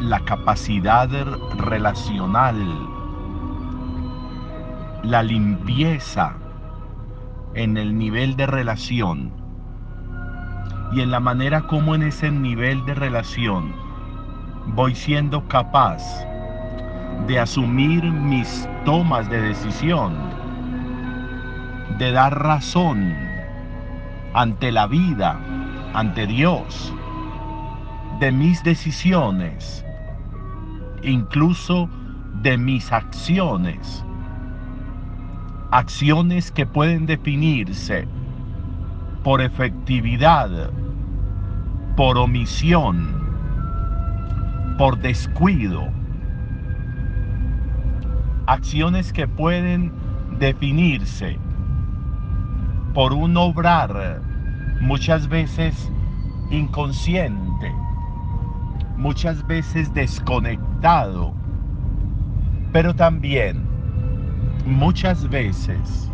la capacidad relacional, la limpieza en el nivel de relación y en la manera como en ese nivel de relación voy siendo capaz de asumir mis tomas de decisión, de dar razón ante la vida, ante Dios, de mis decisiones, incluso de mis acciones. Acciones que pueden definirse por efectividad, por omisión, por descuido. Acciones que pueden definirse por un obrar muchas veces inconsciente, muchas veces desconectado, pero también muchas veces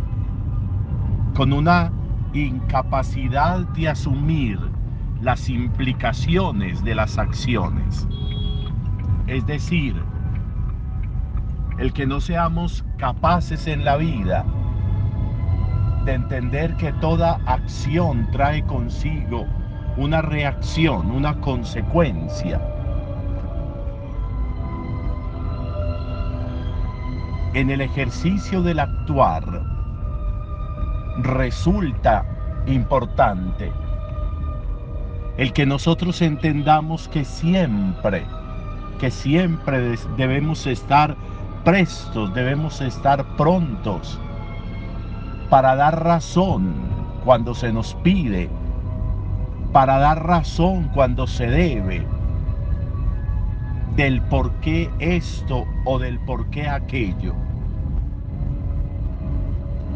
con una incapacidad de asumir las implicaciones de las acciones. Es decir, el que no seamos capaces en la vida de entender que toda acción trae consigo una reacción, una consecuencia. En el ejercicio del actuar resulta importante el que nosotros entendamos que siempre, que siempre debemos estar prestos, debemos estar prontos para dar razón cuando se nos pide, para dar razón cuando se debe, del por qué esto o del por qué aquello.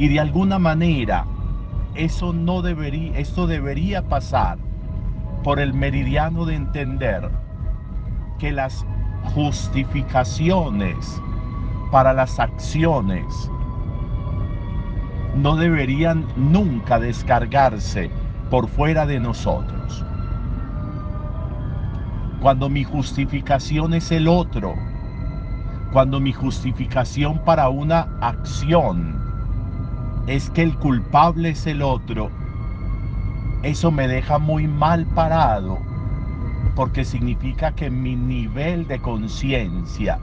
Y de alguna manera, eso no debería, esto debería pasar por el meridiano de entender que las justificaciones para las acciones no deberían nunca descargarse por fuera de nosotros. Cuando mi justificación es el otro, cuando mi justificación para una acción es que el culpable es el otro, eso me deja muy mal parado, porque significa que mi nivel de conciencia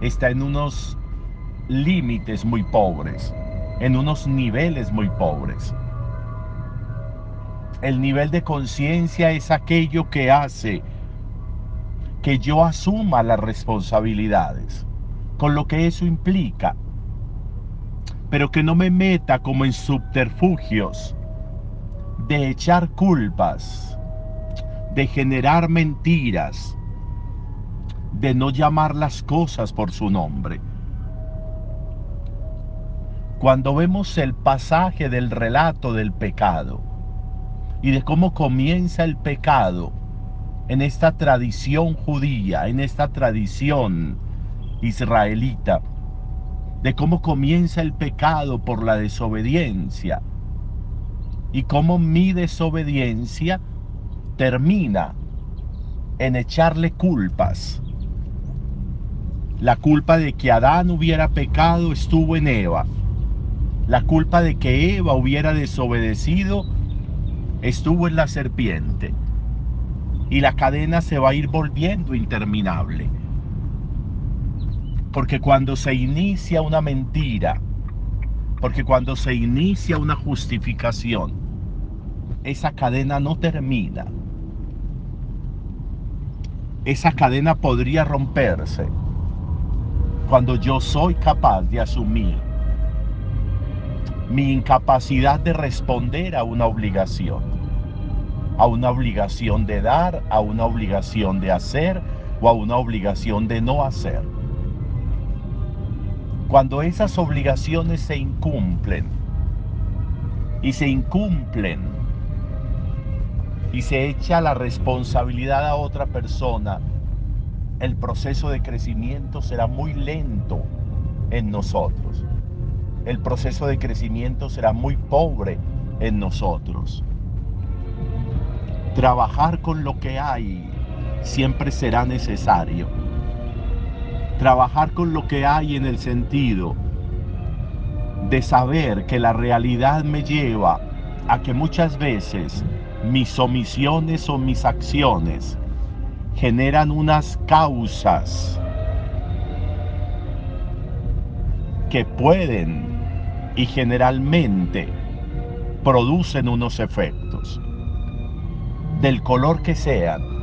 está en unos límites muy pobres en unos niveles muy pobres. El nivel de conciencia es aquello que hace que yo asuma las responsabilidades, con lo que eso implica, pero que no me meta como en subterfugios de echar culpas, de generar mentiras, de no llamar las cosas por su nombre. Cuando vemos el pasaje del relato del pecado y de cómo comienza el pecado en esta tradición judía, en esta tradición israelita, de cómo comienza el pecado por la desobediencia y cómo mi desobediencia termina en echarle culpas. La culpa de que Adán hubiera pecado estuvo en Eva la culpa de que Eva hubiera desobedecido estuvo en la serpiente. Y la cadena se va a ir volviendo interminable. Porque cuando se inicia una mentira, porque cuando se inicia una justificación, esa cadena no termina. Esa cadena podría romperse cuando yo soy capaz de asumir mi incapacidad de responder a una obligación, a una obligación de dar, a una obligación de hacer o a una obligación de no hacer. Cuando esas obligaciones se incumplen y se incumplen y se echa la responsabilidad a otra persona, el proceso de crecimiento será muy lento en nosotros el proceso de crecimiento será muy pobre en nosotros. Trabajar con lo que hay siempre será necesario. Trabajar con lo que hay en el sentido de saber que la realidad me lleva a que muchas veces mis omisiones o mis acciones generan unas causas que pueden y generalmente producen unos efectos del color que sean.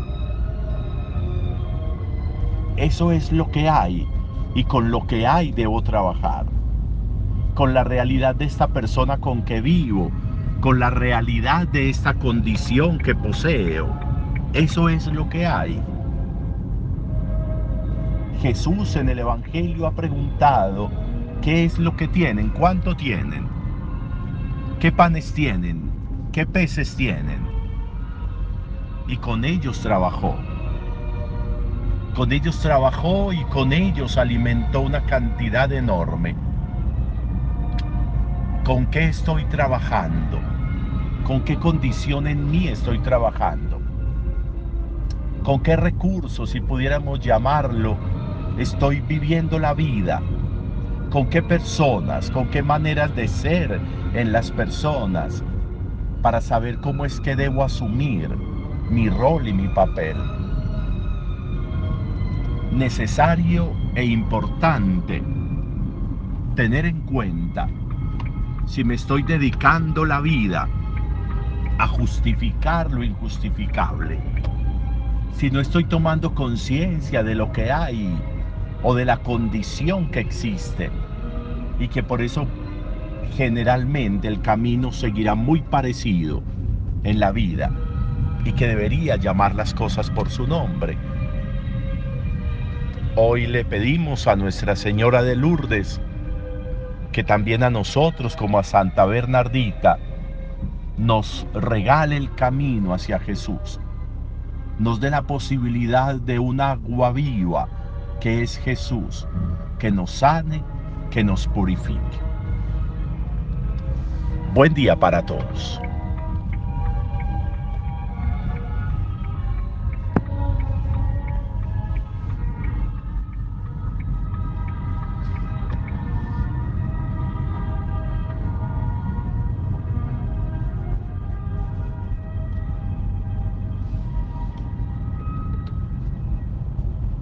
Eso es lo que hay y con lo que hay debo trabajar. Con la realidad de esta persona con que vivo, con la realidad de esta condición que poseo. Eso es lo que hay. Jesús en el Evangelio ha preguntado, ¿qué es lo que tienen? ¿Cuánto tienen? ¿Qué panes tienen? ¿Qué peces tienen? Y con ellos trabajó. Con ellos trabajó y con ellos alimentó una cantidad enorme. ¿Con qué estoy trabajando? ¿Con qué condición en mí estoy trabajando? ¿Con qué recursos, si pudiéramos llamarlo, estoy viviendo la vida? ¿Con qué personas? ¿Con qué maneras de ser en las personas? Para saber cómo es que debo asumir mi rol y mi papel. Necesario e importante tener en cuenta si me estoy dedicando la vida a justificar lo injustificable si no estoy tomando conciencia de lo que hay o de la condición que existe y que por eso generalmente el camino seguirá muy parecido en la vida y que debería llamar las cosas por su nombre. Hoy le pedimos a Nuestra Señora de Lourdes que también a nosotros como a Santa Bernardita nos regale el camino hacia Jesús nos dé la posibilidad de un agua viva que es Jesús, que nos sane, que nos purifique. Buen día para todos.